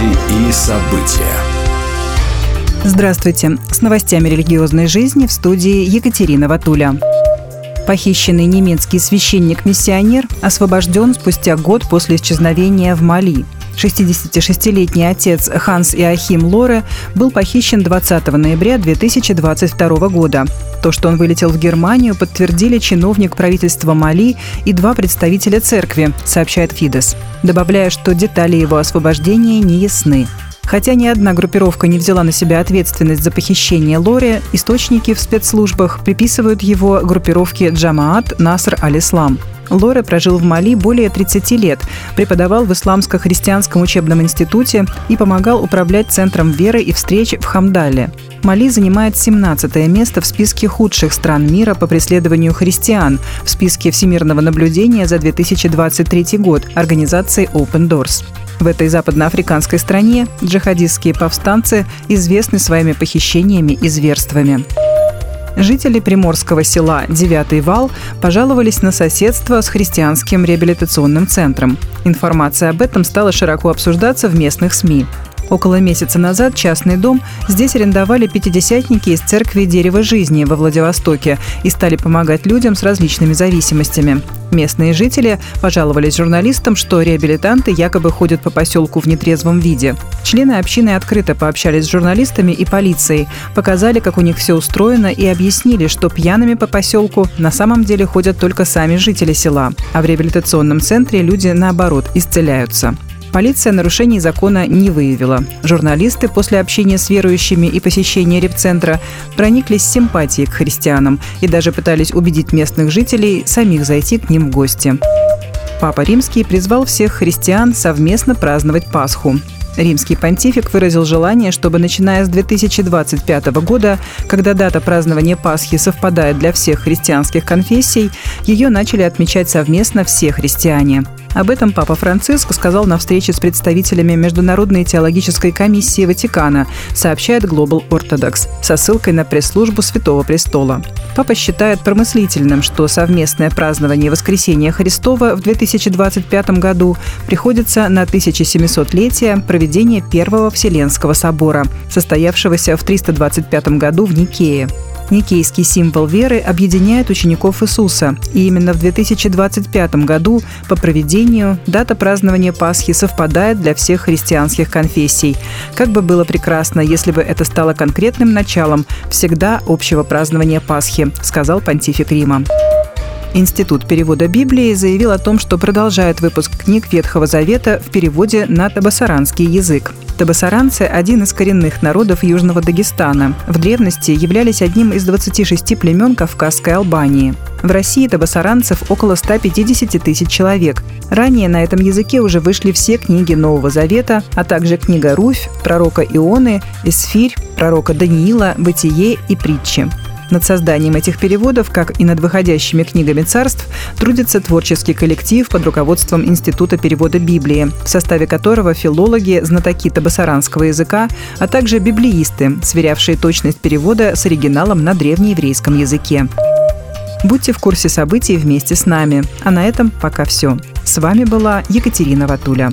Новости и события. Здравствуйте. С новостями религиозной жизни в студии Екатерина Ватуля. Похищенный немецкий священник-миссионер освобожден спустя год после исчезновения в Мали. 66-летний отец Ханс Иохим Лоре был похищен 20 ноября 2022 года. То, что он вылетел в Германию, подтвердили чиновник правительства Мали и два представителя церкви, сообщает Фидес, добавляя, что детали его освобождения не ясны. Хотя ни одна группировка не взяла на себя ответственность за похищение Лори, источники в спецслужбах приписывают его группировке Джамаат Наср аль-Ислам. Лоре прожил в Мали более 30 лет, преподавал в Исламско-христианском учебном институте и помогал управлять Центром веры и встреч в Хамдале. Мали занимает 17 место в списке худших стран мира по преследованию христиан в списке всемирного наблюдения за 2023 год организации Open Doors. В этой западноафриканской стране джихадистские повстанцы известны своими похищениями и зверствами. Жители приморского села Девятый Вал пожаловались на соседство с христианским реабилитационным центром. Информация об этом стала широко обсуждаться в местных СМИ. Около месяца назад частный дом здесь арендовали пятидесятники из церкви Дерева жизни во Владивостоке и стали помогать людям с различными зависимостями. Местные жители пожаловались журналистам, что реабилитанты якобы ходят по поселку в нетрезвом виде. Члены общины открыто пообщались с журналистами и полицией, показали, как у них все устроено и объяснили, что пьяными по поселку на самом деле ходят только сами жители села, а в реабилитационном центре люди, наоборот, исцеляются. Полиция нарушений закона не выявила. Журналисты после общения с верующими и посещения репцентра прониклись симпатией к христианам и даже пытались убедить местных жителей самих зайти к ним в гости. Папа Римский призвал всех христиан совместно праздновать Пасху. Римский понтифик выразил желание, чтобы начиная с 2025 года, когда дата празднования Пасхи совпадает для всех христианских конфессий, ее начали отмечать совместно все христиане. Об этом Папа Франциск сказал на встрече с представителями Международной теологической комиссии Ватикана, сообщает Global Orthodox, со ссылкой на пресс-службу Святого Престола. Папа считает промыслительным, что совместное празднование Воскресения Христова в 2025 году приходится на 1700-летие проведения Первого Вселенского собора, состоявшегося в 325 году в Никее. Никейский символ веры объединяет учеников Иисуса, и именно в 2025 году по проведению дата празднования Пасхи совпадает для всех христианских конфессий. Как бы было прекрасно, если бы это стало конкретным началом всегда общего празднования Пасхи, сказал понтифик Рима. Институт перевода Библии заявил о том, что продолжает выпуск книг Ветхого Завета в переводе на табасаранский язык. Табасаранцы – один из коренных народов Южного Дагестана. В древности являлись одним из 26 племен Кавказской Албании. В России табасаранцев около 150 тысяч человек. Ранее на этом языке уже вышли все книги Нового Завета, а также книга Руфь, пророка Ионы, Исфирь, пророка Даниила, Бытие и притчи. Над созданием этих переводов, как и над выходящими книгами царств, трудится творческий коллектив под руководством Института перевода Библии, в составе которого филологи, знатоки табасаранского языка, а также библеисты, сверявшие точность перевода с оригиналом на древнееврейском языке. Будьте в курсе событий вместе с нами. А на этом пока все. С вами была Екатерина Ватуля.